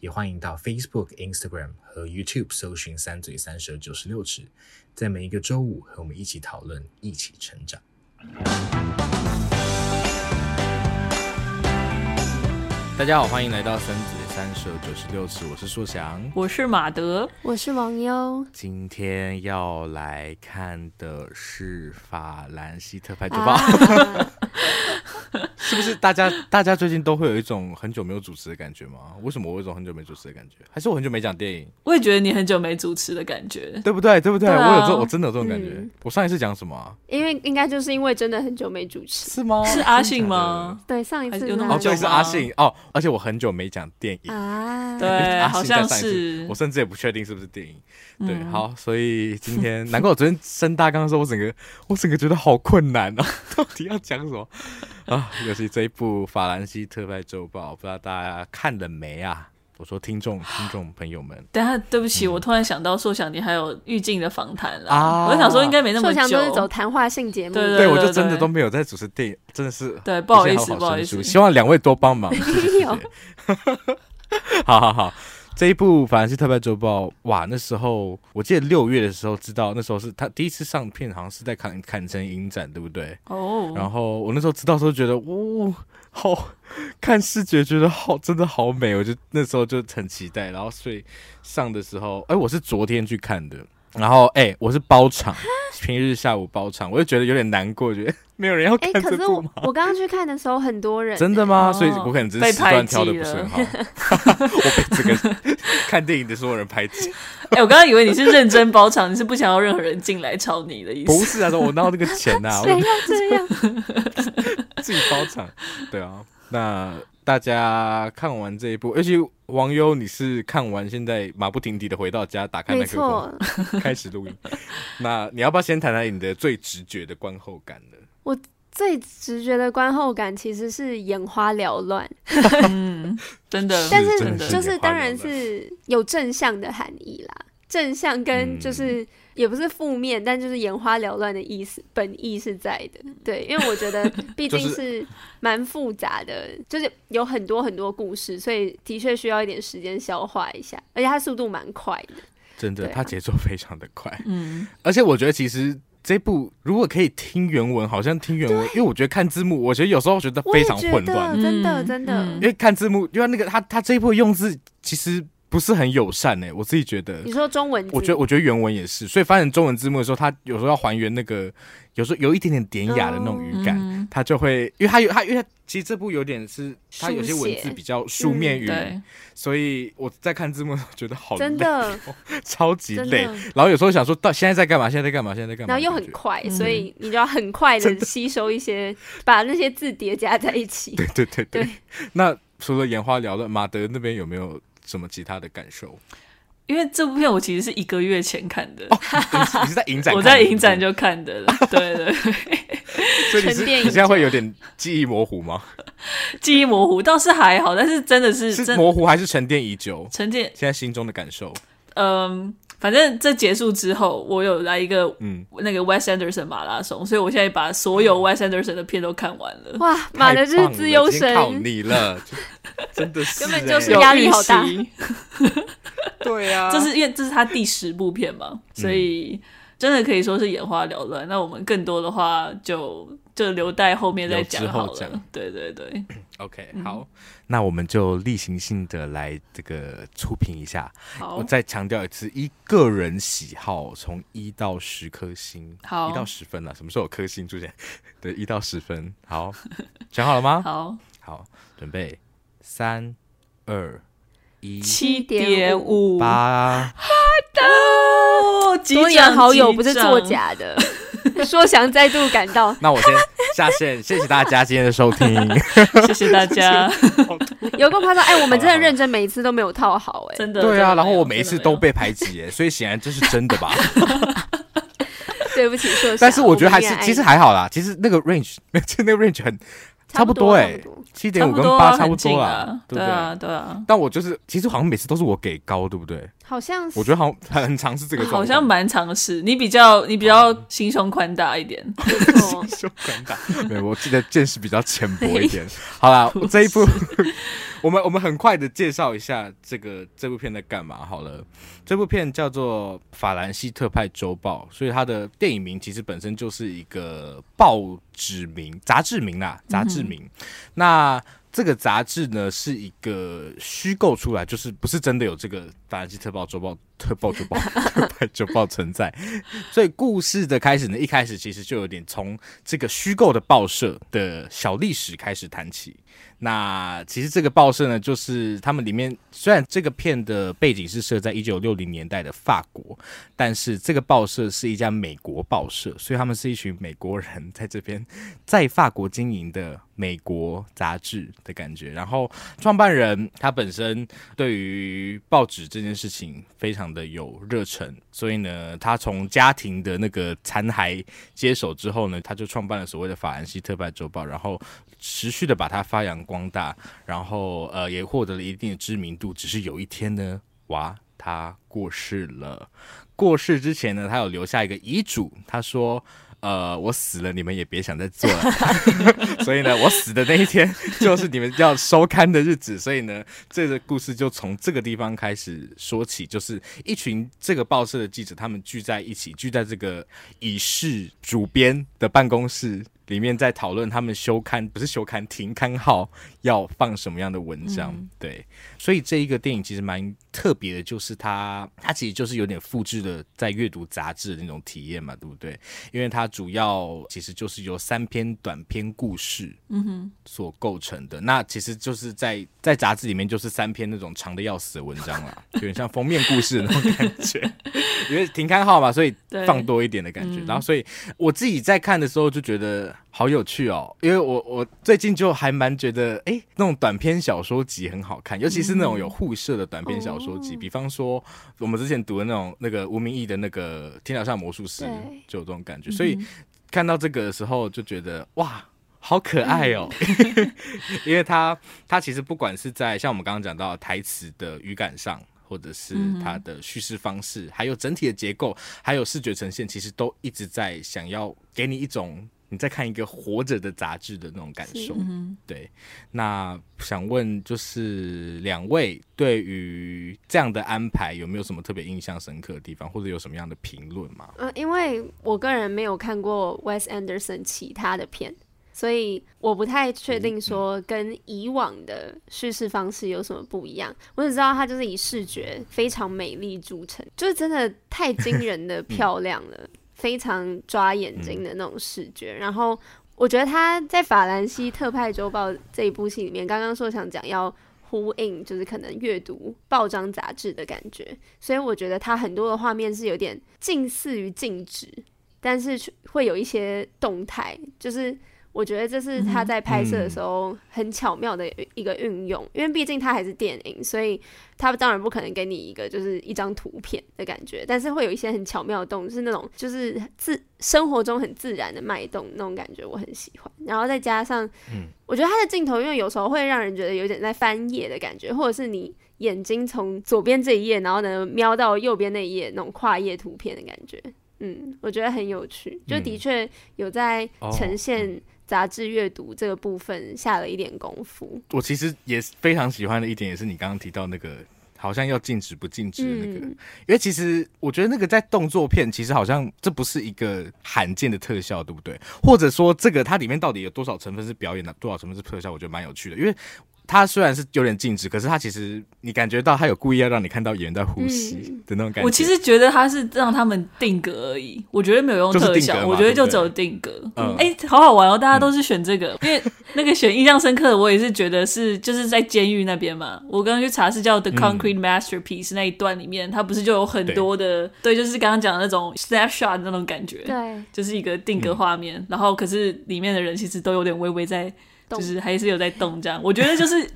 也欢迎到 Facebook、Instagram 和 YouTube 搜寻“三嘴三舌九十六尺”，在每一个周五和我们一起讨论，一起成长。大家好，欢迎来到“三嘴三舌九十六尺”，我是硕翔，我是马德，我是王优。今天要来看的是法兰西特派周报。啊 是不是大家大家最近都会有一种很久没有主持的感觉吗？为什么我有一种很久没主持的感觉？还是我很久没讲电影？我也觉得你很久没主持的感觉，对不对？对不对？我有这，我真的有这种感觉。嗯、我上一次讲什么、啊？因为应该就是因为真的很久没主持，是吗？是阿信吗？对，上一次有那么久、哦、是阿信哦。而且我很久没讲电影啊，对，好像是。我甚至也不确定是不是电影。对，嗯、好，所以今天难怪我昨天升大纲的时候，我整个 我整个觉得好困难啊，到底要讲什么？啊，尤其这一部《法兰西特派周报》，不知道大家看了没啊？我说听众 听众朋友们，等下对不起，嗯、我突然想到硕想，你还有预计的访谈了啊！我想说应该没那么久，硕翔都是走谈话性节目，对对，对，对，我就真的都没有在主持电影，真的是对，不好意思，不好意思，希望两位多帮忙，谢谢。好好 好。这一部《反而是特派周报》哇，那时候我记得六月的时候知道，那时候是他第一次上片，好像是在坎坎城影展，对不对？哦。Oh. 然后我那时候知道的时候觉得，哦，好看视觉，觉得好，真的好美，我就那时候就很期待。然后所以上的时候，哎，我是昨天去看的。然后，哎，我是包场，平日下午包场，我就觉得有点难过，觉得 没有人要看。哎，可是我我刚刚去看的时候，很多人。真的吗？所以我可能只是时段挑的不是很好。我被这个看电影的所有人排挤。哎，我刚刚以为你是认真包场，你是不想要任何人进来吵你的意思？不是啊，说我拿那个钱呐，谁要这样？自己包场，对啊，那。大家看完这一部，尤其王优，你是看完现在马不停蹄的回到家，打开麦克风，开始录音。那你要不要先谈谈你的最直觉的观后感呢？我最直觉的观后感其实是眼花缭乱，嗯，真的。但是就是当然是有正向的含义啦，正向跟就是。嗯也不是负面，但就是眼花缭乱的意思，本意是在的。对，因为我觉得 毕竟是蛮复杂的，就是、就是有很多很多故事，所以的确需要一点时间消化一下。而且它速度蛮快的，真的，它节奏非常的快。嗯，而且我觉得其实这部如果可以听原文，好像听原文，因为我觉得看字幕，我觉得有时候觉得非常混乱，真的真的。因为看字幕，因为那个他他这一部用字其实。不是很友善哎、欸，我自己觉得。你说中文字，我觉得我觉得原文也是，所以翻成中文字幕的时候，它有时候要还原那个，有时候有一点点典雅的那种语感，它、哦、就会，因为它有它，因为它其实这部有点是它有些文字比较书面语，嗯、所以我在看字幕的时候觉得好累，真的 超级累。然后有时候想说，到现在在干嘛？现在在干嘛？现在在干嘛？然后又很快，所以你就要很快的吸收一些，把那些字叠加在一起。对对对对。对那除了眼花缭乱，马德那边有没有？什么其他的感受？因为这部片我其实是一个月前看的，哦、你是在影展？我在影展就看的了。对对对，所以你是你现在会有点记忆模糊吗？记忆模糊倒是还好，但是真的是是模糊还是沉淀已久？沉淀。现在心中的感受，嗯。反正这结束之后，我有来一个嗯那个 Wes Anderson 马拉松，所以我现在把所有 Wes Anderson 的片都看完了。哇，马的就是自由神，靠你了，真的是、欸、根本就是压力好大。对啊，这是因为这是他第十部片嘛，所以真的可以说是眼花缭乱。那我们更多的话就。就留待后面再讲好了。对对对，OK，好，那我们就例行性的来这个初评一下。好，我再强调一次，一个人喜好，从一到十颗星，好，一到十分了。什么时候有颗星出现？对，一到十分。好，讲好了吗？好，好，准备，三、二、一，七点五八。多年好友不是作假的。说想再度赶到，那我先下线，谢谢大家今天的收听，谢谢大家。有个夸张，哎，我们真的认真，每一次都没有套好，哎，真的。对啊，然后我每一次都被排挤，哎，所以显然这是真的吧？对不起，说。但是我觉得还是其实还好啦，其实那个 range 那个 range 很。差不多哎，七点五跟八差不多啦，对不对？对啊，对啊。但我就是，其实好像每次都是我给高，对不对？好像是。我觉得好像很常是这个，好像蛮常是。你比较，你比较心胸宽大一点。心胸宽大，对，我记得见识比较浅薄一点。好啦，这一部。我们我们很快的介绍一下这个这部片在干嘛好了，这部片叫做《法兰西特派周报》，所以它的电影名其实本身就是一个报纸名、杂志名啦，杂志名。嗯、那这个杂志呢是一个虚构出来，就是不是真的有这个《法兰西特报周报》特报周报特派周报存在。所以故事的开始呢，一开始其实就有点从这个虚构的报社的小历史开始谈起。那其实这个报社呢，就是他们里面虽然这个片的背景是设在一九六零年代的法国，但是这个报社是一家美国报社，所以他们是一群美国人在这边在法国经营的美国杂志的感觉。然后创办人他本身对于报纸这件事情非常的有热忱，所以呢，他从家庭的那个残骸接手之后呢，他就创办了所谓的法兰西特派周报，然后。持续的把它发扬光大，然后呃也获得了一定的知名度。只是有一天呢，哇，他过世了。过世之前呢，他有留下一个遗嘱，他说：“呃，我死了，你们也别想再做了。”所以呢，我死的那一天就是你们要收刊的日子。所以呢，这个故事就从这个地方开始说起，就是一群这个报社的记者，他们聚在一起，聚在这个已逝主编的办公室。里面在讨论他们休刊，不是休刊，停刊号要放什么样的文章，嗯、对，所以这一个电影其实蛮特别的，就是它它其实就是有点复制的在阅读杂志的那种体验嘛，对不对？因为它主要其实就是由三篇短篇故事，嗯哼，所构成的。嗯、那其实就是在在杂志里面就是三篇那种长的要死的文章啦，有点像封面故事的那种感觉。因为停刊号嘛，所以放多一点的感觉。嗯、然后，所以我自己在看的时候就觉得好有趣哦。因为我我最近就还蛮觉得，哎、欸，那种短篇小说集很好看，尤其是那种有互设的短篇小说集。嗯、比方说，我们之前读的那种那个吴明义的那个《天桥上魔术师》，就有这种感觉。所以看到这个的时候，就觉得哇，好可爱哦。嗯、因为他他其实不管是在像我们刚刚讲到台词的语感上。或者是它的叙事方式，嗯、还有整体的结构，还有视觉呈现，其实都一直在想要给你一种你在看一个活着的杂志的那种感受。嗯、对，那想问就是两位对于这样的安排有没有什么特别印象深刻的地方，或者有什么样的评论吗？嗯，因为我个人没有看过 Wes Anderson 其他的片。所以我不太确定说跟以往的叙事方式有什么不一样。我只知道它就是以视觉非常美丽著称，就是真的太惊人的 漂亮了，非常抓眼睛的那种视觉。然后我觉得他在《法兰西特派周报》这一部戏里面，刚刚说想讲要呼应，就是可能阅读报章杂志的感觉。所以我觉得他很多的画面是有点近似于静止，但是会有一些动态，就是。我觉得这是他在拍摄的时候很巧妙的一个运用，嗯、因为毕竟他还是电影，所以他当然不可能给你一个就是一张图片的感觉，但是会有一些很巧妙的动，就是那种就是自生活中很自然的脉动那种感觉，我很喜欢。然后再加上，嗯，我觉得他的镜头，因为有时候会让人觉得有点在翻页的感觉，或者是你眼睛从左边这一页，然后呢瞄到右边那一页那种跨页图片的感觉，嗯，我觉得很有趣，就的确有在呈现。杂志阅读这个部分下了一点功夫。我其实也非常喜欢的一点，也是你刚刚提到那个好像要禁止不禁止的那个，嗯、因为其实我觉得那个在动作片，其实好像这不是一个罕见的特效，对不对？或者说这个它里面到底有多少成分是表演的，多少成分是特效？我觉得蛮有趣的，因为。它虽然是有点静止，可是他其实你感觉到他有故意要让你看到演员在呼吸的那种感觉。我其实觉得他是让他们定格而已，我觉得没有用特效，我觉得就只有定格。哎，好好玩哦！大家都是选这个，因为那个选印象深刻的，我也是觉得是就是在监狱那边嘛。我刚刚去查是叫《The Concrete Masterpiece》那一段里面，它不是就有很多的对，就是刚刚讲的那种 snapshot 那种感觉，对，就是一个定格画面。然后可是里面的人其实都有点微微在。就是还是有在动这样。我觉得就是，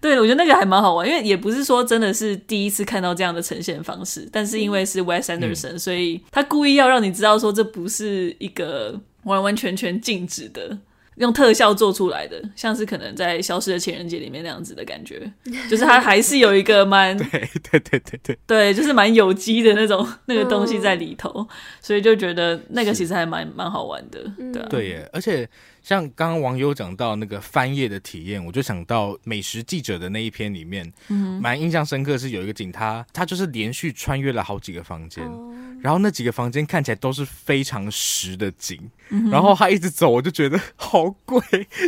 对，我觉得那个还蛮好玩，因为也不是说真的是第一次看到这样的呈现方式，但是因为是 Wes Anderson，、嗯、所以他故意要让你知道说这不是一个完完全全静止的。用特效做出来的，像是可能在《消失的情人节》里面那样子的感觉，就是它还是有一个蛮对对对对对对，就是蛮有机的那种那个东西在里头，所以就觉得那个其实还蛮蛮好玩的，对、啊、对耶，而且。像刚刚网友讲到那个翻页的体验，我就想到美食记者的那一篇里面，蛮、嗯、印象深刻是有一个景，他他就是连续穿越了好几个房间，哦、然后那几个房间看起来都是非常实的景，嗯、然后他一直走，我就觉得好贵，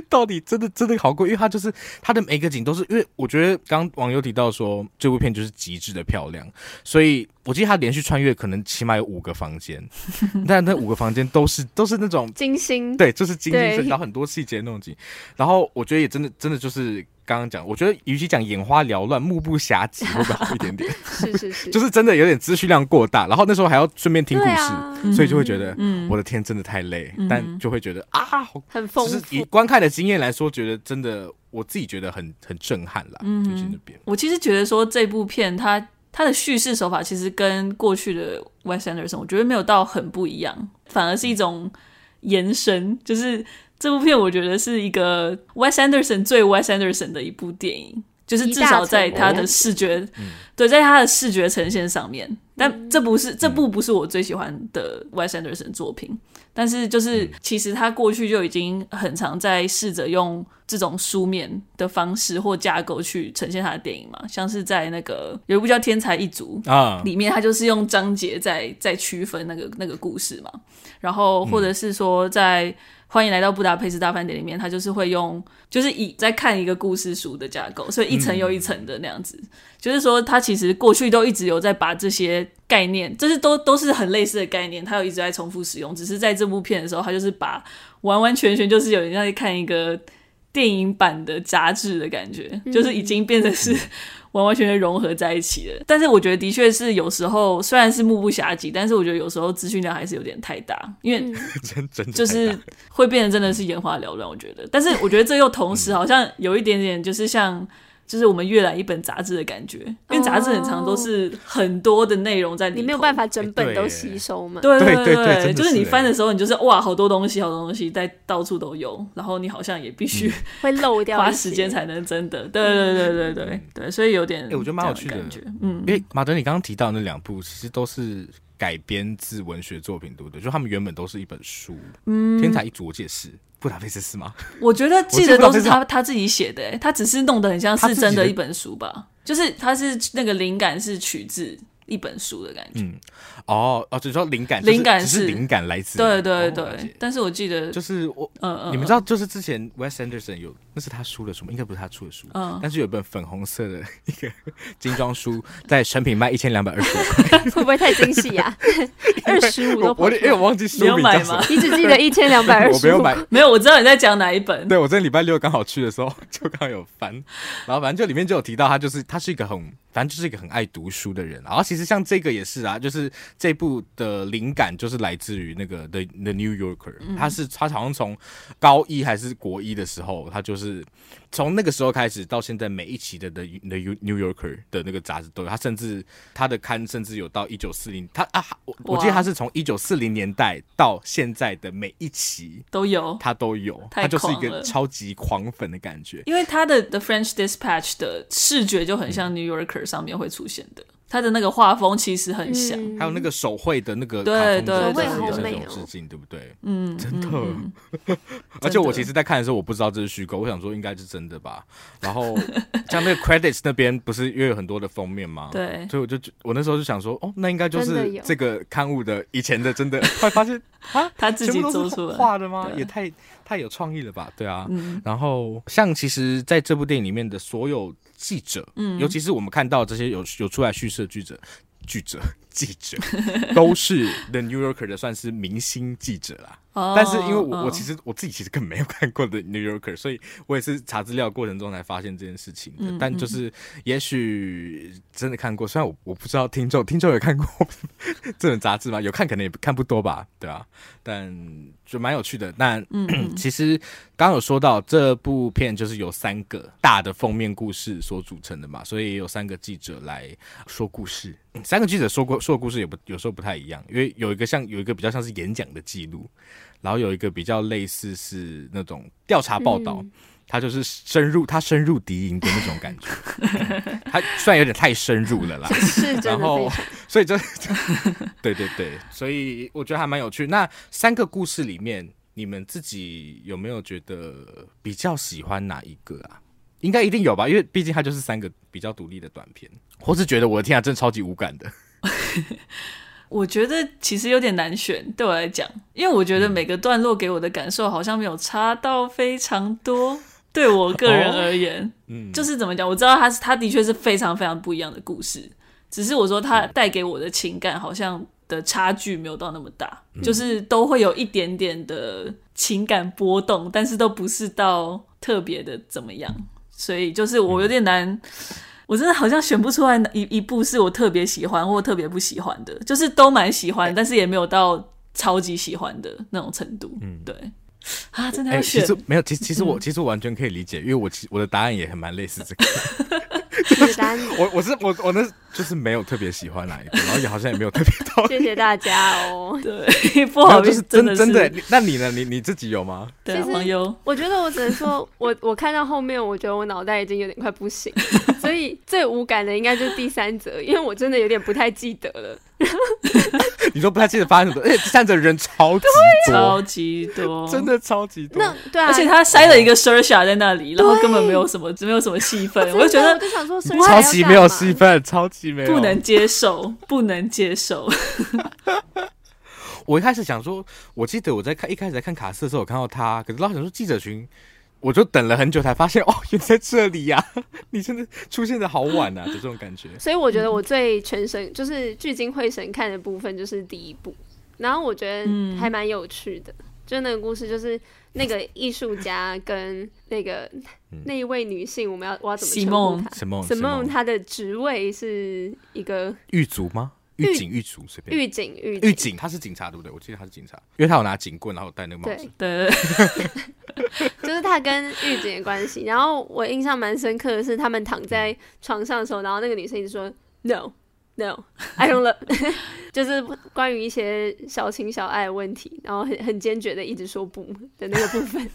到底真的真的好贵，因为他就是他的每个景都是，因为我觉得刚刚网友提到说这部片就是极致的漂亮，所以。我记得他连续穿越，可能起码有五个房间，但那五个房间都是都是那种精心，对，就是精心设计，然后很多细节那种景。然后我觉得也真的真的就是刚刚讲，我觉得与其讲眼花缭乱、目不暇接，会不会好一点点？是 是是，就是真的有点资讯量过大，然后那时候还要顺便听故事，啊、所以就会觉得，嗯，我的天，真的太累，嗯、但就会觉得啊，很丰富。就是以观看的经验来说，觉得真的我自己觉得很很震撼啦。嗯，就是那边。我其实觉得说这部片它。他的叙事手法其实跟过去的 Wes Anderson 我觉得没有到很不一样，反而是一种延伸。就是这部片，我觉得是一个 Wes Anderson 最 Wes Anderson 的一部电影，就是至少在他的视觉，对，在他的视觉呈现上面。但这不是这部不是我最喜欢的 Wes Anderson 作品，但是就是其实他过去就已经很常在试着用这种书面的方式或架构去呈现他的电影嘛，像是在那个有一部叫《天才一族》啊，里面他就是用章节在在区分那个那个故事嘛，然后或者是说在。欢迎来到布达佩斯大饭店里面，他就是会用，就是以在看一个故事书的架构，所以一层又一层的那样子。嗯、就是说，他其实过去都一直有在把这些概念，这是都都是很类似的概念，他有一直在重复使用。只是在这部片的时候，他就是把完完全全就是有人在看一个电影版的杂志的感觉，嗯、就是已经变成是。完完全全融合在一起了，但是我觉得的确是有时候虽然是目不暇接，但是我觉得有时候资讯量还是有点太大，因为 就是会变得真的是眼花缭乱。我觉得，但是我觉得这又同时好像有一点点就是像。就是我们阅览一本杂志的感觉，因为杂志很长都是很多的内容在里面，你没有办法整本都吸收嘛。对对对对，就是你翻的时候，你就是哇，好多东西，好多东西在到处都有，然后你好像也必须会漏掉，花时间才能真的。对对对对对对，所以有点，哎，我觉得蛮有趣的感觉。嗯，因为马德，你刚刚提到那两部其实都是改编自文学作品，对不对？就他们原本都是一本书，嗯，天才一族我解释。布达佩斯是吗？我觉得记得都是他他自己写的，他只是弄得很像是真的一本书吧，就是他是那个灵感是取自。一本书的感觉，嗯，哦哦，只是说灵感，灵感是灵感来自，对对对。但是我记得，就是我，嗯嗯，你们知道，就是之前 Wes Anderson 有，那是他出的书吗？应该不是他出的书，嗯，但是有一本粉红色的 一个精装书，在成品卖一千两百二十五。块，会不会太惊喜呀？二十五都，我因为我忘记书名叫什么，你只记得一千两百二十五，我没有买，没有，我知道你在讲哪一本。对，我在礼拜六刚好去的时候，就刚好有翻，然后反正就里面就有提到，他就是他是一个很，反正就是一个很爱读书的人，然后其实像这个也是。是啊，就是这部的灵感就是来自于那个 The The New Yorker，他是他好像从高一还是国一的时候，他就是从那个时候开始到现在每一期的 The The New Yorker 的那个杂志都有，他甚至他的刊甚至有到一九四零，他啊，我我记得他是从一九四零年代到现在的每一期都有，他都有，他就是一个超级狂粉的感觉，因为他的 The French Dispatch 的视觉就很像 New Yorker 上面会出现的。他的那个画风其实很像，嗯、还有那个手绘的那个对对对，手绘好美哦，致敬对不对？嗯，真的。而且我其实，在看的时候，我不知道这是虚构，我想说应该是真的吧。然后 像那个 credits 那边不是因为有很多的封面吗？对，所以我就我那时候就想说，哦，那应该就是这个刊物的以前的真的，后来发现啊，他自己做出来画的吗？也太太有创意了吧？对啊。嗯、然后像其实在这部电影里面的所有。记者，嗯，尤其是我们看到这些有有出来叙事的记者，记者。记者 都是 The New Yorker 的，算是明星记者啦。Oh, 但是因为我、oh. 我其实我自己其实根本没有看过 The New Yorker，所以我也是查资料过程中才发现这件事情的。嗯、但就是也许真的看过，虽然我我不知道听众听众有看过 这种杂志吗？有看可能也看不多吧，对啊。但就蛮有趣的。那、其实刚刚有说到这部片就是由三个大的封面故事所组成的嘛，所以也有三个记者来说故事。三个记者说过说的故事也不有时候不太一样，因为有一个像有一个比较像是演讲的记录，然后有一个比较类似是那种调查报道，他、嗯、就是深入他深入敌营的那种感觉，他虽然有点太深入了啦，然后所以就对对对，所以我觉得还蛮有趣。那三个故事里面，你们自己有没有觉得比较喜欢哪一个啊？应该一定有吧，因为毕竟它就是三个比较独立的短片。或是觉得我的天啊，真的超级无感的。我觉得其实有点难选，对我来讲，因为我觉得每个段落给我的感受好像没有差到非常多。对我个人而言，哦、嗯，就是怎么讲，我知道它是它的确是非常非常不一样的故事，只是我说它带给我的情感好像的差距没有到那么大，嗯、就是都会有一点点的情感波动，但是都不是到特别的怎么样。所以就是我有点难，嗯、我真的好像选不出来一一部是我特别喜欢或特别不喜欢的，就是都蛮喜欢，欸、但是也没有到超级喜欢的那种程度。嗯，对。啊，真的要选？欸、其实没有，其实其实我、嗯、其实我完全可以理解，因为我其我的答案也很蛮类似这个。我我是我我那就是没有特别喜欢哪一个，然后也好像也没有特别讨厌。谢谢大家哦。对，不好意思，真的真的。那你呢？你你自己有吗？对，网友。我觉得我只能说，我我看到后面，我觉得我脑袋已经有点快不行，所以最无感的应该就是第三则，因为我真的有点不太记得了。你说不太记得发生什么？而且第三者人超级多，超级多，真的超级多。那对啊，而且他塞了一个 Saoirse 在那里，然后根本没有什么，没有什么戏份。我就觉得，我就想说，超级没有戏份，超级没有，不能接受，不能接受。我一开始想说，我记得我在看一开始在看卡斯的时候，我看到他，可是老想说记者群。我就等了很久才发现哦，原来在这里呀、啊！你真的出现的好晚啊，就这种感觉。所以我觉得我最全神就是聚精会神看的部分就是第一部，然后我觉得还蛮有趣的，嗯、就那个故事就是那个艺术家跟那个、嗯、那一位女性，我们要我要怎么称呼她？Simone，Simone，她的职位是一个狱卒吗？狱警、狱卒，随便。狱警、狱狱警，他是警察，对不对？我记得他是警察，因为他有拿警棍，然后戴那个帽子。对对对 就是他跟狱警的关系。然后我印象蛮深刻的是，他们躺在床上的时候，然后那个女生一直说 “No, No, I don't love”，就是关于一些小情小爱的问题，然后很很坚决的一直说不的那个部分，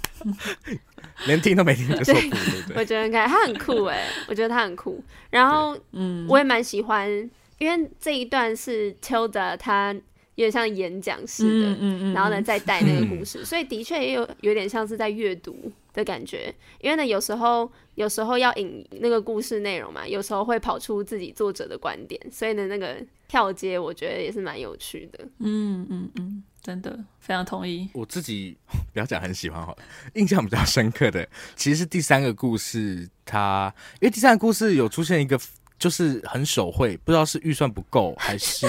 连听都没听就说不，对不对？我觉得看他很酷哎，我觉得他很酷。然后嗯，我也蛮喜欢。因为这一段是 Tilda，他有点像演讲式的，嗯嗯嗯、然后呢再带那个故事，嗯、所以的确也有有点像是在阅读的感觉。因为呢，有时候有时候要引那个故事内容嘛，有时候会跑出自己作者的观点，所以呢，那个跳接我觉得也是蛮有趣的。嗯嗯嗯，真的非常同意。我自己不要讲很喜欢好了，印象比较深刻的其实是第三个故事，它因为第三个故事有出现一个。就是很手绘，不知道是预算不够还是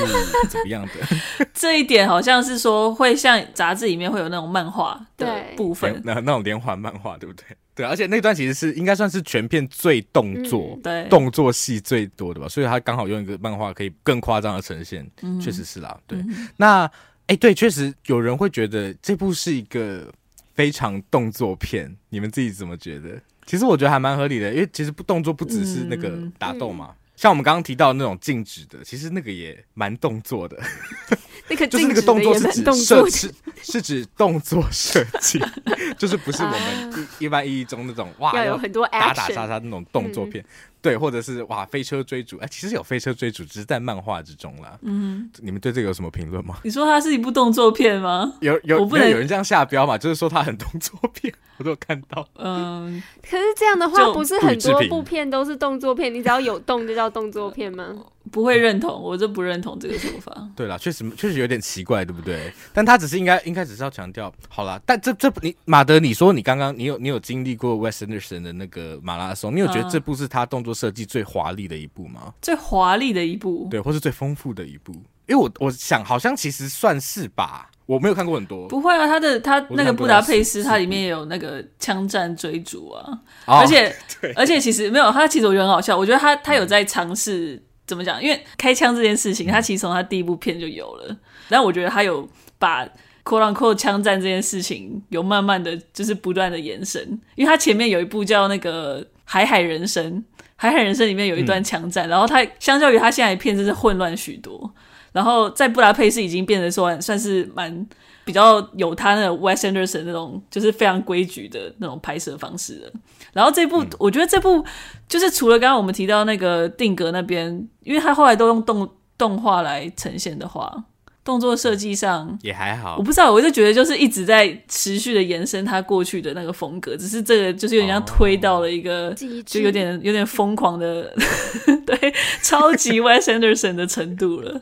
怎么样的。这一点好像是说会像杂志里面会有那种漫画的部分，那那种连环漫画，对不对？对，而且那段其实是应该算是全片最动作、嗯、对动作戏最多的吧，所以他刚好用一个漫画可以更夸张的呈现，嗯、确实是啦。对，嗯、那哎、欸，对，确实有人会觉得这部是一个非常动作片，你们自己怎么觉得？其实我觉得还蛮合理的，因为其实不动作不只是那个打斗嘛，嗯、像我们刚刚提到那种静止的，其实那个也蛮动作的。那个就是那个动作是指设是是指动作设计，就是不是我们一一般意义中那种哇要有很多打打杀杀那种动作片。嗯对，或者是哇，飞车追逐，哎，其实有飞车追逐，只是在漫画之中啦。嗯，你们对这个有什么评论吗？你说它是一部动作片吗？有有，我不能有人这样下标嘛？就是说它很动作片，我都有看到。嗯，可是这样的话，不是很多部片都是动作片？你只要有动就叫动作片吗？不会认同，我就不认同这个说法。对啦，确实确实有点奇怪，对不对？但他只是应该应该只是要强调，好啦。但这这你马德，你说你刚刚你有你有经历过 West Anderson 的那个马拉松，你有觉得这部是他动作设计最华丽的一部吗？最华丽的一部，对，或是最丰富的一部？因为我我想好像其实算是吧，我没有看过很多。不会啊，他的他那个布达佩斯，它里面也有那个枪战追逐啊，哦、而且 对而且其实没有，他其实我觉得很好笑，我觉得他他有在尝试。怎么讲？因为开枪这件事情，他其实从他第一部片就有了。但我觉得他有把 quote unquote 枪战这件事情有慢慢的就是不断的延伸。因为他前面有一部叫那个《海海人生》，《海海人生》里面有一段枪战，嗯、然后他相较于他现在的片真是混乱许多。然后在布达佩斯已经变得说算是蛮比较有他那个 Wes Anderson 那种就是非常规矩的那种拍摄方式的。然后这部，嗯、我觉得这部就是除了刚刚我们提到那个定格那边，因为他后来都用动动画来呈现的话，动作设计上也还好。我不知道，我就觉得就是一直在持续的延伸他过去的那个风格，只是这个就是有点像推到了一个，哦、就有点有点疯狂的，对，超级 Wes Anderson 的程度了。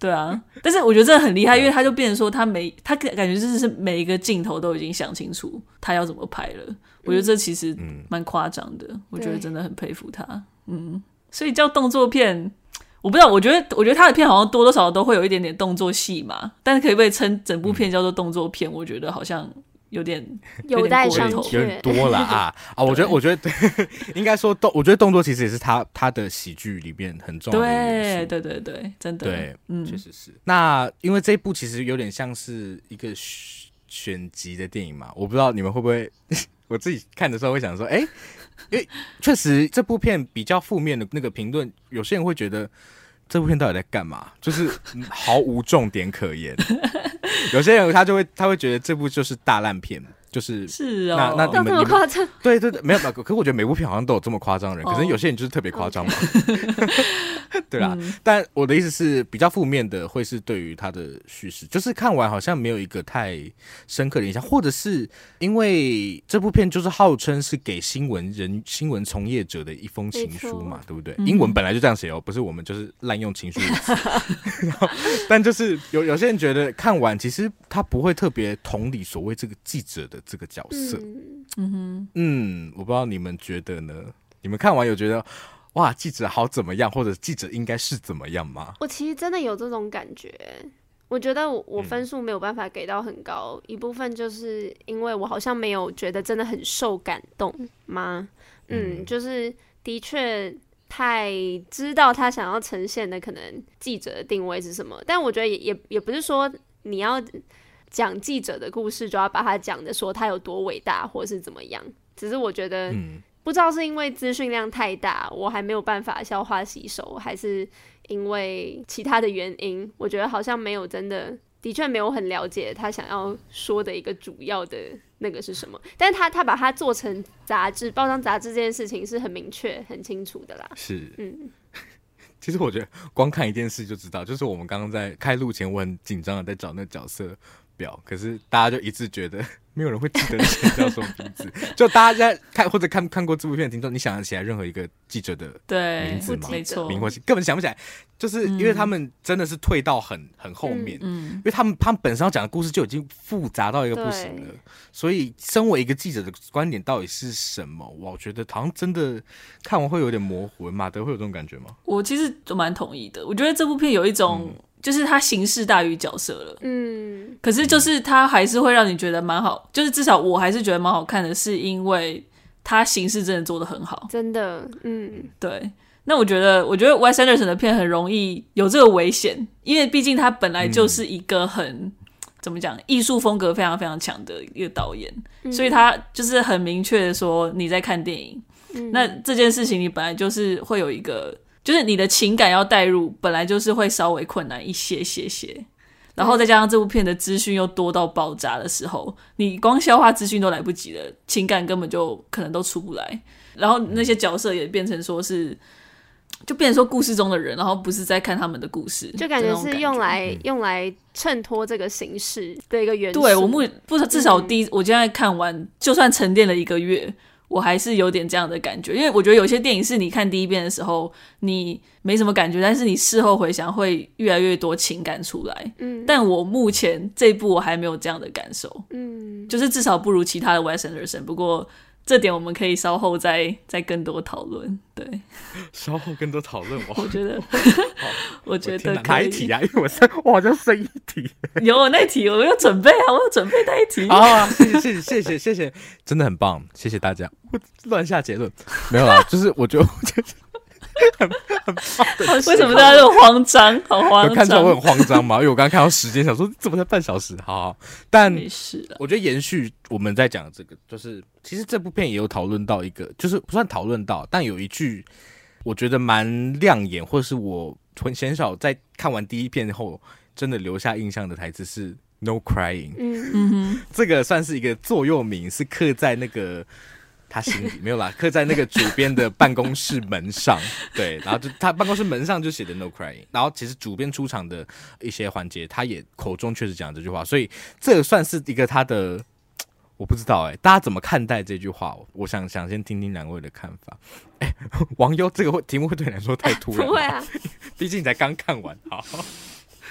对啊，但是我觉得这很厉害，因为他就变成说他每他感觉就是是每一个镜头都已经想清楚他要怎么拍了。我觉得这其实蛮夸张的，嗯、我觉得真的很佩服他。嗯，所以叫动作片，我不知道，我觉得我觉得他的片好像多多少少都会有一点点动作戏嘛，但是可以被称整部片叫做动作片，嗯、我觉得好像有点有待商榷，有点多了啊 啊！我觉得我觉得对，应该说动，我觉得动作其实也是他他的喜剧里面很重要的。对对对对，真的对，嗯，确实是。那因为这一部其实有点像是一个选集的电影嘛，我不知道你们会不会。我自己看的时候会想说，哎、欸，因为确实这部片比较负面的那个评论，有些人会觉得这部片到底在干嘛，就是毫无重点可言。有些人他就会他会觉得这部就是大烂片。就是是哦，那那你们夸张？对对对，没有没有。可是我觉得每部片好像都有这么夸张的人，可能有些人就是特别夸张嘛。对啦，但我的意思是比较负面的，会是对于他的叙事，就是看完好像没有一个太深刻的印象，或者是因为这部片就是号称是给新闻人、新闻从业者的一封情书嘛，对不对？英文本来就这样写哦，不是我们就是滥用情书。但就是有有些人觉得看完其实他不会特别同理所谓这个记者的。这个角色，嗯哼，嗯，我不知道你们觉得呢？你们看完有觉得哇，记者好怎么样，或者记者应该是怎么样吗？我其实真的有这种感觉，我觉得我分数没有办法给到很高，嗯、一部分就是因为我好像没有觉得真的很受感动吗？嗯，嗯就是的确太知道他想要呈现的可能记者的定位是什么，但我觉得也也也不是说你要。讲记者的故事，就要把他讲的说他有多伟大，或是怎么样。只是我觉得，嗯、不知道是因为资讯量太大，我还没有办法消化吸收，还是因为其他的原因。我觉得好像没有真的，的确没有很了解他想要说的一个主要的那个是什么。但是他他把它做成杂志，包装杂志这件事情是很明确、很清楚的啦。是，嗯。其实我觉得光看一件事就知道，就是我们刚刚在开录前，我很紧张的在找那个角色。可是大家就一致觉得没有人会记得那些叫什么名字，就大家在看或者看看过这部片的听众，你想得起来任何一个记者的名字吗？没错，名或姓根本想不起来，就是因为他们真的是退到很很后面，嗯，因为他们他们本身要讲的故事就已经复杂到一个不行了，所以身为一个记者的观点到底是什么？我觉得好像真的看完会有点模糊。马德会有这种感觉吗？我其实都蛮同意的，我觉得这部片有一种。就是它形式大于角色了，嗯，可是就是它还是会让你觉得蛮好，就是至少我还是觉得蛮好看的，是因为它形式真的做的很好，真的，嗯，对。那我觉得，我觉得 Wes Anderson 的片很容易有这个危险，因为毕竟他本来就是一个很、嗯、怎么讲，艺术风格非常非常强的一个导演，嗯、所以他就是很明确的说你在看电影，嗯、那这件事情你本来就是会有一个。就是你的情感要带入，本来就是会稍微困难一些些些，然后再加上这部片的资讯又多到爆炸的时候，你光消化资讯都来不及了，情感根本就可能都出不来，然后那些角色也变成说是，就变成说故事中的人，然后不是在看他们的故事，就感觉是用来用来衬托这个形式的一个元素。对，我目不至少第一，我现在看完，就算沉淀了一个月。我还是有点这样的感觉，因为我觉得有些电影是你看第一遍的时候你没什么感觉，但是你事后回想会越来越多情感出来。嗯，但我目前这部我还没有这样的感受。嗯，就是至少不如其他的 Wes Anderson。不过。这点我们可以稍后再再更多讨论，对，稍后更多讨论。我觉得，我觉得哪一题啊？因为我是我好像剩一题，有我那题，我有准备啊，我有准备那一题啊。谢谢谢谢谢谢谢谢，真的很棒，谢谢大家。我乱下结论没有啦，就是我觉得。很 很棒，为什么大家都慌张？好慌张，看出来我很慌张吗？因为我刚刚看到时间，想说怎么才半小时？好，好，但没事。我觉得延续我们在讲这个，就是其实这部片也有讨论到一个，就是不算讨论到，但有一句我觉得蛮亮眼，或者是我很鲜少在看完第一遍后真的留下印象的台词是 “No crying”。嗯嗯，这个算是一个座右铭，是刻在那个。他心里没有啦，刻在那个主编的办公室门上，对，然后就他办公室门上就写的 “No crying”，然后其实主编出场的一些环节，他也口中确实讲这句话，所以这个算是一个他的，我不知道哎、欸，大家怎么看待这句话？我想想先听听两位的看法。哎、欸，王优，这个题目会对你来说太突然？不会啊，毕竟你才刚看完，好。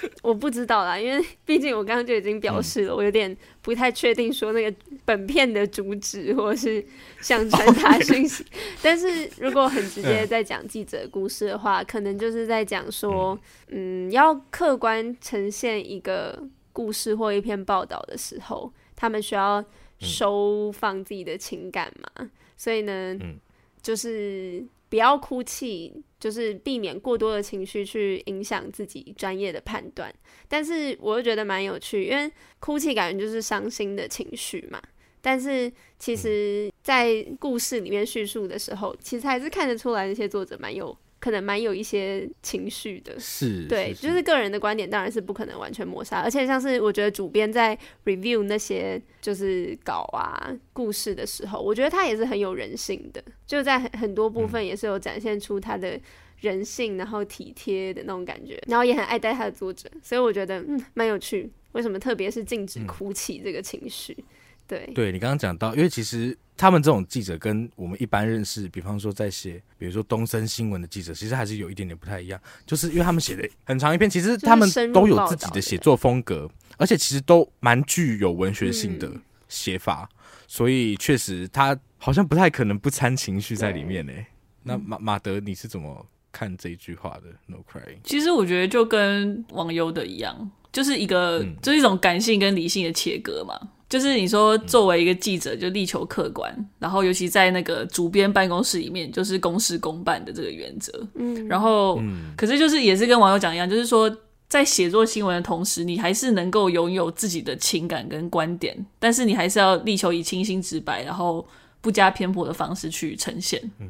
我不知道啦，因为 毕竟我刚刚就已经表示了，嗯、我有点不太确定说那个本片的主旨或是想传达讯息。但是如果很直接在讲记者故事的话，嗯、可能就是在讲说，嗯，要客观呈现一个故事或一篇报道的时候，他们需要收放自己的情感嘛。嗯、所以呢，嗯、就是。不要哭泣，就是避免过多的情绪去影响自己专业的判断。但是我又觉得蛮有趣，因为哭泣感觉就是伤心的情绪嘛。但是其实，在故事里面叙述的时候，其实还是看得出来那些作者蛮有。可能蛮有一些情绪的，是对，是是就是个人的观点，当然是不可能完全抹杀。而且像是我觉得主编在 review 那些就是稿啊故事的时候，我觉得他也是很有人性的，就在很很多部分也是有展现出他的人性，然后体贴的那种感觉，然后也很爱戴他的作者，所以我觉得嗯蛮有趣。为什么特别是禁止哭泣这个情绪？嗯对，对你刚刚讲到，因为其实他们这种记者跟我们一般认识，比方说在写，比如说东森新闻的记者，其实还是有一点点不太一样。就是因为他们写的很长一篇，其实他们都有自己的写作风格，而且其实都蛮具有文学性的写法，嗯、所以确实他好像不太可能不掺情绪在里面呢。对那马马德，你是怎么看这一句话的？No crying。其实我觉得就跟网友的一样，就是一个、嗯、就是一种感性跟理性的切割嘛。就是你说作为一个记者，就力求客观，嗯、然后尤其在那个主编办公室里面，就是公事公办的这个原则。嗯，然后，嗯、可是就是也是跟网友讲一样，就是说在写作新闻的同时，你还是能够拥有自己的情感跟观点，但是你还是要力求以清新直白，然后不加偏颇的方式去呈现。嗯，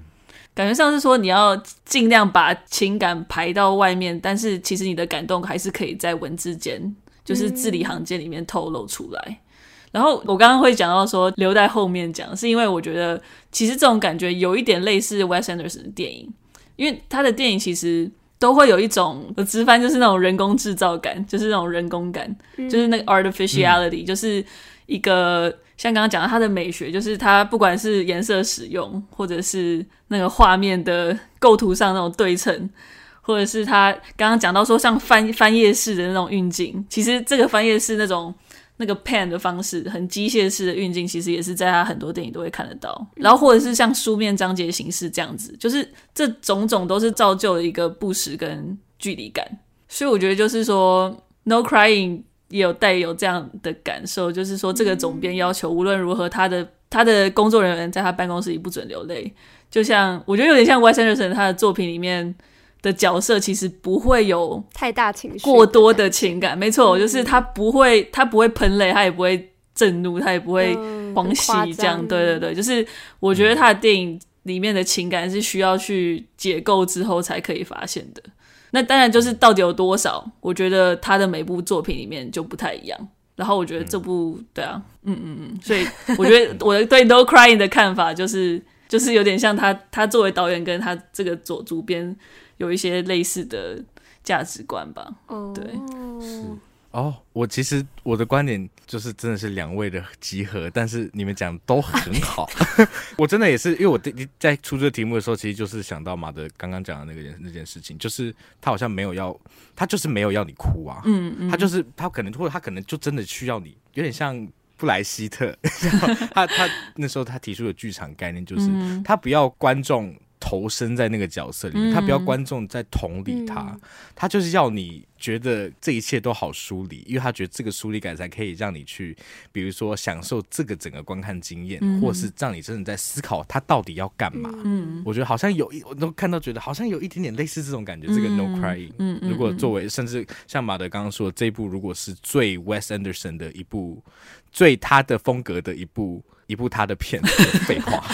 感觉上是说你要尽量把情感排到外面，但是其实你的感动还是可以在文字间，就是字里行间里面透露出来。嗯然后我刚刚会讲到说留在后面讲，是因为我觉得其实这种感觉有一点类似 Wes Anderson 的电影，因为他的电影其实都会有一种直翻就是那种人工制造感，就是那种人工感，嗯、就是那个 artificiality，、嗯、就是一个像刚刚讲到他的美学，就是他不管是颜色使用，或者是那个画面的构图上那种对称，或者是他刚刚讲到说像翻翻页式的那种运镜，其实这个翻页式那种。那个 pan 的方式，很机械式的运镜，其实也是在他很多电影都会看得到。然后或者是像书面章节形式这样子，就是这种种都是造就了一个不实跟距离感。所以我觉得就是说，No Crying 也有带有这样的感受，就是说这个总编要求无论如何，他的他的工作人员在他办公室里不准流泪。就像我觉得有点像 Wes Anderson 他的作品里面。的角色其实不会有太大情绪，过多的情感，没错，就是他不会，他不会喷泪，他也不会震怒，他也不会狂喜，这样，对对对，就是我觉得他的电影里面的情感是需要去解构之后才可以发现的。那当然就是到底有多少，我觉得他的每部作品里面就不太一样。然后我觉得这部，对啊，嗯嗯嗯，所以我觉得我对 No Crying 的看法就是，就是有点像他，他作为导演跟他这个左主编。有一些类似的价值观吧，对，是。哦，我其实我的观点就是真的是两位的集合，但是你们讲都很好。我真的也是，因为我在出这个题目的时候，其实就是想到马德刚刚讲的那个那件事情，就是他好像没有要，他就是没有要你哭啊，嗯嗯，他就是他可能或者他可能就真的需要你，有点像布莱希特，他他那时候他提出的剧场概念就是他不要观众。投身在那个角色里面，他不要观众在同理他，嗯、他就是要你觉得这一切都好疏离，因为他觉得这个疏离感才可以让你去，比如说享受这个整个观看经验，嗯、或是让你真的在思考他到底要干嘛。嗯，我觉得好像有一，我都看到觉得好像有一点点类似这种感觉。嗯、这个 No Crying，嗯，如果作为甚至像马德刚刚说的这一部，如果是最 Wes Anderson 的一部，最他的风格的一部。一部他的片，废话，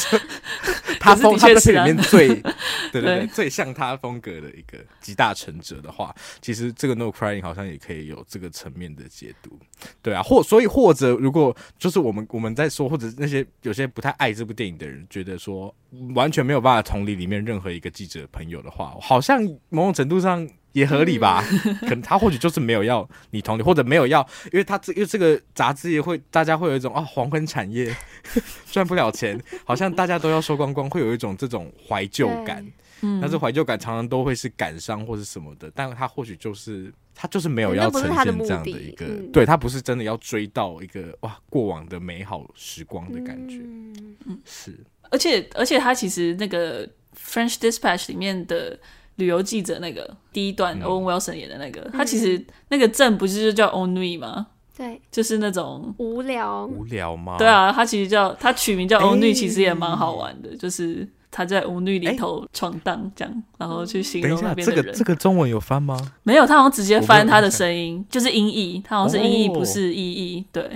他风他的片里面最，对对对，最像他风格的一个集大成者的话，其实这个 No Crying 好像也可以有这个层面的解读，对啊，或所以或者如果就是我们我们在说，或者那些有些不太爱这部电影的人，觉得说完全没有办法同理里面任何一个记者朋友的话，好像某种程度上。也合理吧，可能他或许就是没有要你同理，或者没有要，因为他这因为这个杂志也会，大家会有一种啊黄昏产业 赚不了钱，好像大家都要收光光，会有一种这种怀旧感。嗯，但是怀旧感常常都会是感伤或是什么的，但他或许就是他就是没有要呈现这样的一个，嗯、对他不是真的要追到一个哇过往的美好时光的感觉。嗯，是，而且而且他其实那个 French Dispatch 里面的。旅游记者那个第一段，Owen Wilson 演的那个，嗯、他其实那个镇不是就叫 Only 吗？对，就是那种无聊。无聊吗？对啊，他其实叫他取名叫 Only，其实也蛮好玩的，欸、就是。他在舞女里头闯荡，这样，然后去形容那边的人。这个这个中文有翻吗？没有，他好像直接翻他的声音，就是音译，他好像是音译，不是意译。对，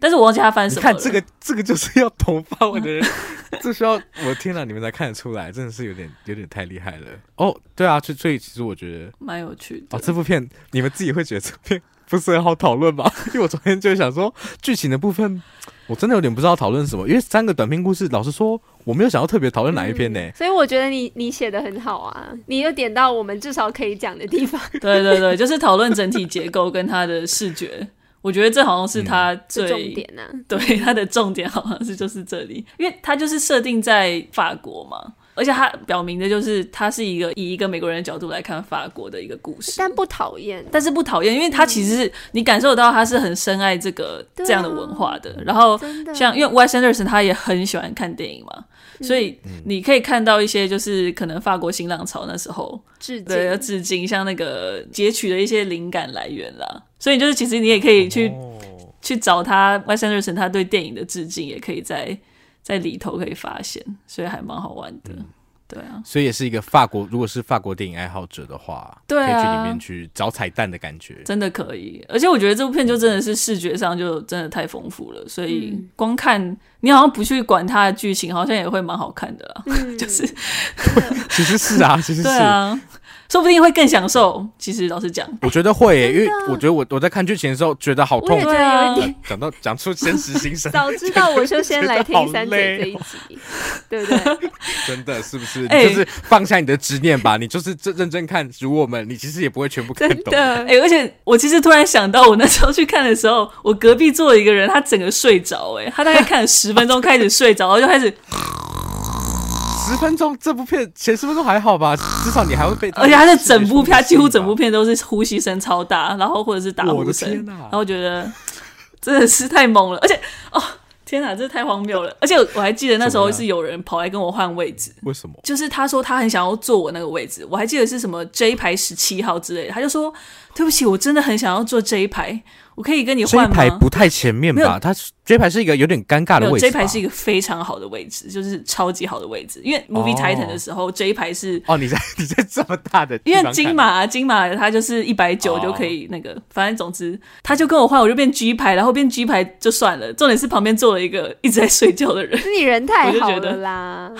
但是我忘记他翻什么。看这个，这个就是要懂法文的人，这需要我天哪，你们才看得出来，真的是有点有点太厉害了。哦，对啊，所以其实我觉得蛮有趣的。哦，这部片你们自己会觉得这部片不是很好讨论吧？因为我昨天就想说剧情的部分。我真的有点不知道讨论什么，因为三个短篇故事，老实说，我没有想要特别讨论哪一篇呢、欸嗯。所以我觉得你你写的很好啊，你又点到我们至少可以讲的地方。对对对，就是讨论整体结构跟他的视觉，我觉得这好像是他最、嗯、重点呢、啊。对，他的重点好像是就是这里，因为他就是设定在法国嘛。而且他表明的就是，他是一个以一个美国人的角度来看法国的一个故事，但不讨厌，但是不讨厌，因为他其实是你感受到他是很深爱这个这样的文化的。然后像因为 Wes Anderson 他也很喜欢看电影嘛，所以你可以看到一些就是可能法国新浪潮那时候致敬，要致敬，像那个截取的一些灵感来源啦。所以就是其实你也可以去去找他 Wes Anderson 他对电影的致敬，也可以在。在里头可以发现，所以还蛮好玩的，嗯、对啊，所以也是一个法国，如果是法国电影爱好者的话，对啊，可以去里面去找彩蛋的感觉，真的可以。而且我觉得这部片就真的是视觉上就真的太丰富了，所以光看你好像不去管它的剧情，好像也会蛮好看的啦，嗯、就是，其实是啊，其实是啊。说不定会更享受。其实老实讲，我觉得会、欸，因为我觉得我我在看剧情的时候觉得好痛。对啊，讲到讲出真实心声。早知道我就先来听三姐这一集，对不对？真的是不是？你就是放下你的执念吧，你就是认认真看。如我们，你其实也不会全部看懂。哎、欸，而且我其实突然想到，我那时候去看的时候，我隔壁坐了一个人，他整个睡着，哎，他大概看了十分钟开始睡着，然后就开始。十分钟，这部片前十分钟还好吧？至少你还会被，而且他的整部片几乎整部片都是呼吸声超大，然后或者是打呼声，然后我觉得 真的是太猛了，而且哦天哪，这太荒谬了！而且我还记得那时候是有人跑来跟我换位置，为什么？就是他说他很想要坐我那个位置，我还记得是什么 J 排十七号之类的，他就说对不起，我真的很想要坐 J 排。我可以跟你换吗？这排不太前面吧？它这排是一个有点尴尬的位置。这排是一个非常好的位置，就是超级好的位置。因为 Movie Titan 的时候，这一排是哦，你在 你在这么大的，因为金马金马它就是一百九就可以那个，反正总之他就跟我换，我就变 G 排，然后变 G 排就算了。重点是旁边坐了一个一直在睡觉的人，你人太好了啦。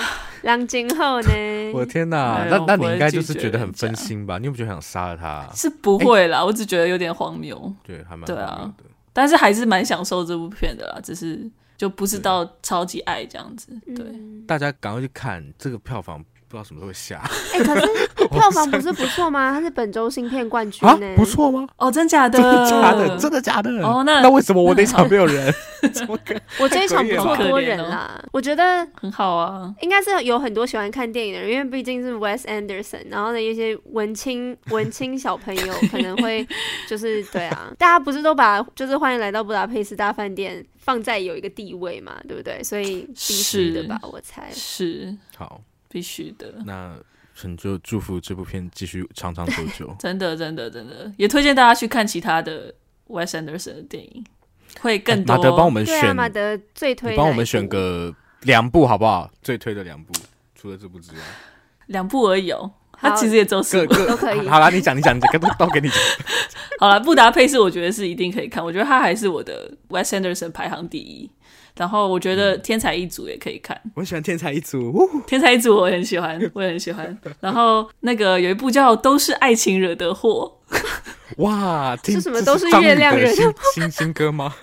让今后呢？我的天哪，那那你应该就是觉得很分心吧？你有没有觉得想杀了他？是不会啦，我只觉得有点荒谬。对，还蛮对啊，但是还是蛮享受这部片的啦，只是就不知道超级爱这样子。对，大家赶快去看这个票房，不知道什么时候会下。哎、欸，可是 票房不是不错吗？它是本周新片冠军呢、欸，不错吗？哦，真假的？真的假的？真的假的？哦，那那为什么我那场没有人？怎么可我这一场不错多人啦，我觉得很好啊。应该是有很多喜欢看电影的人，因为毕竟是 Wes Anderson，然后呢，一些文青文青小朋友可能会就是对啊，大家不是都把就是欢迎来到布达佩斯大饭店放在有一个地位嘛，对不对？所以必须的吧，我猜是好。必须的，那很就祝福这部片继续长长久久。真的，真的，真的，也推荐大家去看其他的 Wes Anderson 的电影，会更多。马德帮我们选，啊，马德最推，帮我们选个两部好不好？最推的两部，除了这部之外，两部而已哦。他其实也走四部都可以。好了，你讲，你讲，你讲，都都给你讲。好了，布达佩斯我觉得是一定可以看，我觉得他还是我的 Wes Anderson 排行第一。然后我觉得《天才一族》也可以看，我喜欢《天才一族》，《天才一族》我很喜欢，我也很喜欢。然后那个有一部叫《都是爱情惹的祸》，哇，是什么？都是月亮惹的祸？新新歌吗？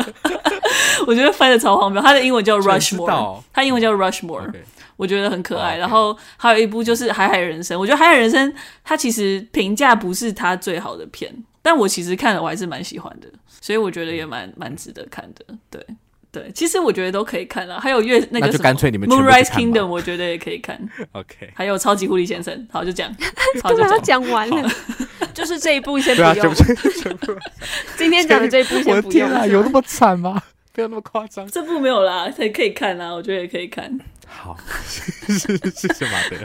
我觉得翻的超荒谬，它的英文叫 Rushmore，它英文叫 Rushmore，我觉得很可爱。然后还有一部就是《海海人生》，我觉得《海海人生》它其实评价不是它最好的片，但我其实看了我还是蛮喜欢的，所以我觉得也蛮蛮值得看的，对。对，其实我觉得都可以看了，还有月那个什么《Moonrise Kingdom》，我觉得也可以看。OK，还有《超级狐狸先生》，好就讲，好就讲完了，就是这一部先不用。今天讲的这一部先不用。我的天啊，有那么惨吗？不要那么夸张。这部没有啦，才可以看啦，我觉得也可以看。好，谢谢马德，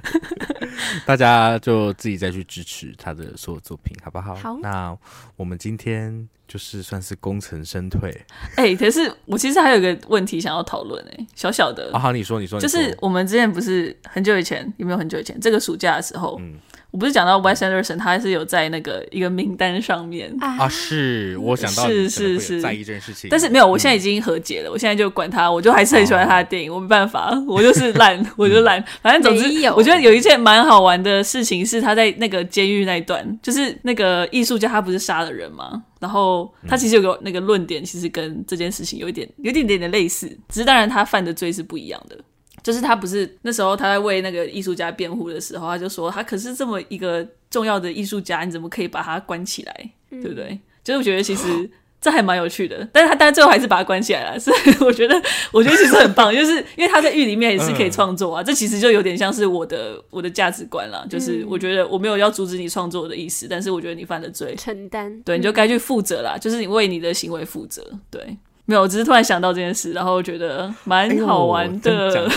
大家就自己再去支持他的所有作品，好不好？好，那我们今天就是算是功成身退。哎、欸，可是我其实还有一个问题想要讨论，哎，小小的。啊，好，你说，你说，就是我们之前不是很久以前，有没有很久以前？这个暑假的时候，嗯。我不是讲到 Wes Anderson，他还是有在那个一个名单上面啊。是我想到是是是在意这件事情，但是没有，我现在已经和解了。嗯、我现在就管他，我就还是很喜欢他的电影，哦、我没办法，我就是烂，我就烂。反正总之，我觉得有一件蛮好玩的事情是他在那个监狱那一段，就是那个艺术家他不是杀了人吗？然后他其实有个那个论点，其实跟这件事情有一点有一点点的类似，只是当然他犯的罪是不一样的。就是他不是那时候他在为那个艺术家辩护的时候，他就说他可是这么一个重要的艺术家，你怎么可以把他关起来，嗯、对不对？就是我觉得其实这还蛮有趣的，但是他但是最后还是把他关起来了，所以我觉得我觉得其实很棒，就是因为他在狱里面也是可以创作啊，嗯、这其实就有点像是我的我的价值观了，就是我觉得我没有要阻止你创作的意思，但是我觉得你犯了罪，承担，对，你就该去负责啦，就是你为你的行为负责，对。没有，我只是突然想到这件事，然后觉得蛮好玩的，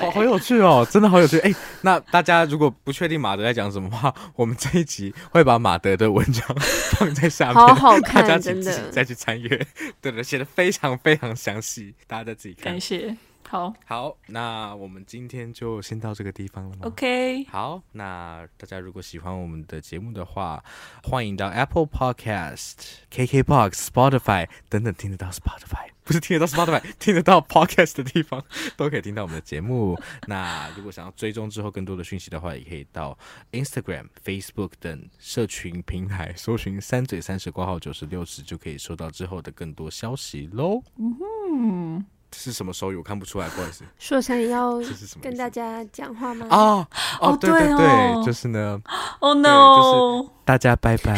好好有趣哦，真的好有趣。哎，那大家如果不确定马德在讲什么话，我们这一集会把马德的文章放在下面，好好看，大家请自己再去参阅，对的，写的非常非常详细，大家再自己看。感谢。好好，那我们今天就先到这个地方了吗？OK。好，那大家如果喜欢我们的节目的话，欢迎到 Apple Podcast、KKBox、Spotify 等等听得到 Spotify，不是听得到 Spotify，听得到 Podcast 的地方都可以听到我们的节目。那如果想要追踪之后更多的讯息的话，也可以到 Instagram、Facebook 等社群平台搜寻“三嘴三十”挂号九十六十”，就可以收到之后的更多消息喽。嗯哼。是什么手语？我看不出来，不好意思。说想要跟大家讲话吗？哦哦，对对对，就是呢。Oh no！大家拜拜。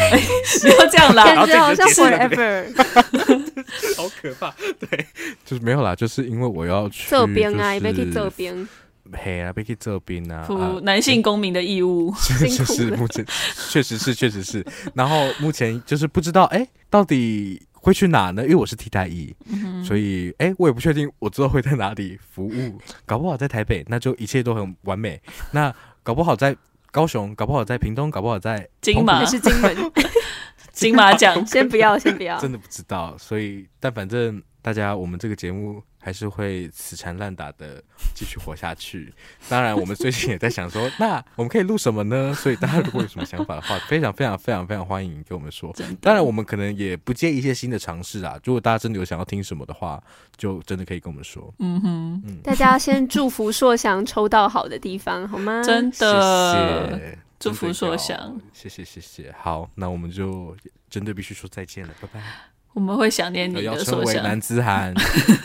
不要这样啦，感觉好像 forever。好可怕。对，就是没有啦，就是因为我要去这边啊，也别去这边。嘿啊，别去这边啊。负男性公民的义务。确实，目前确实是，确实是。然后目前就是不知道，哎，到底。会去哪呢？因为我是替代役，嗯、所以哎，我也不确定我之后会在哪里服务。搞不好在台北，那就一切都很完美。那搞不好在高雄，搞不好在屏东，搞不好在金马还是金门？金马奖，先不要，先不要。真的不知道，所以但反正大家，我们这个节目。还是会死缠烂打的继续活下去。当然，我们最近也在想说，那我们可以录什么呢？所以大家如果有什么想法的话，非常非常非常非常欢迎跟我们说。当然，我们可能也不介意一些新的尝试啊。如果大家真的有想要听什么的话，就真的可以跟我们说。嗯哼，嗯，大家先祝福硕翔抽到好的地方好吗？真的，谢谢，祝福硕翔，谢谢谢谢。好，那我们就真的必须说再见了，拜拜。我们会想念你的，所想。男子汉，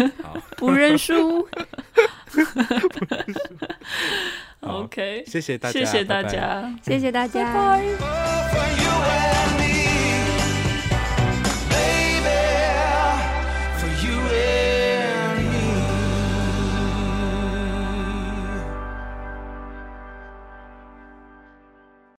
不认输。OK，谢谢大家，谢谢大家，谢谢大家，拜拜。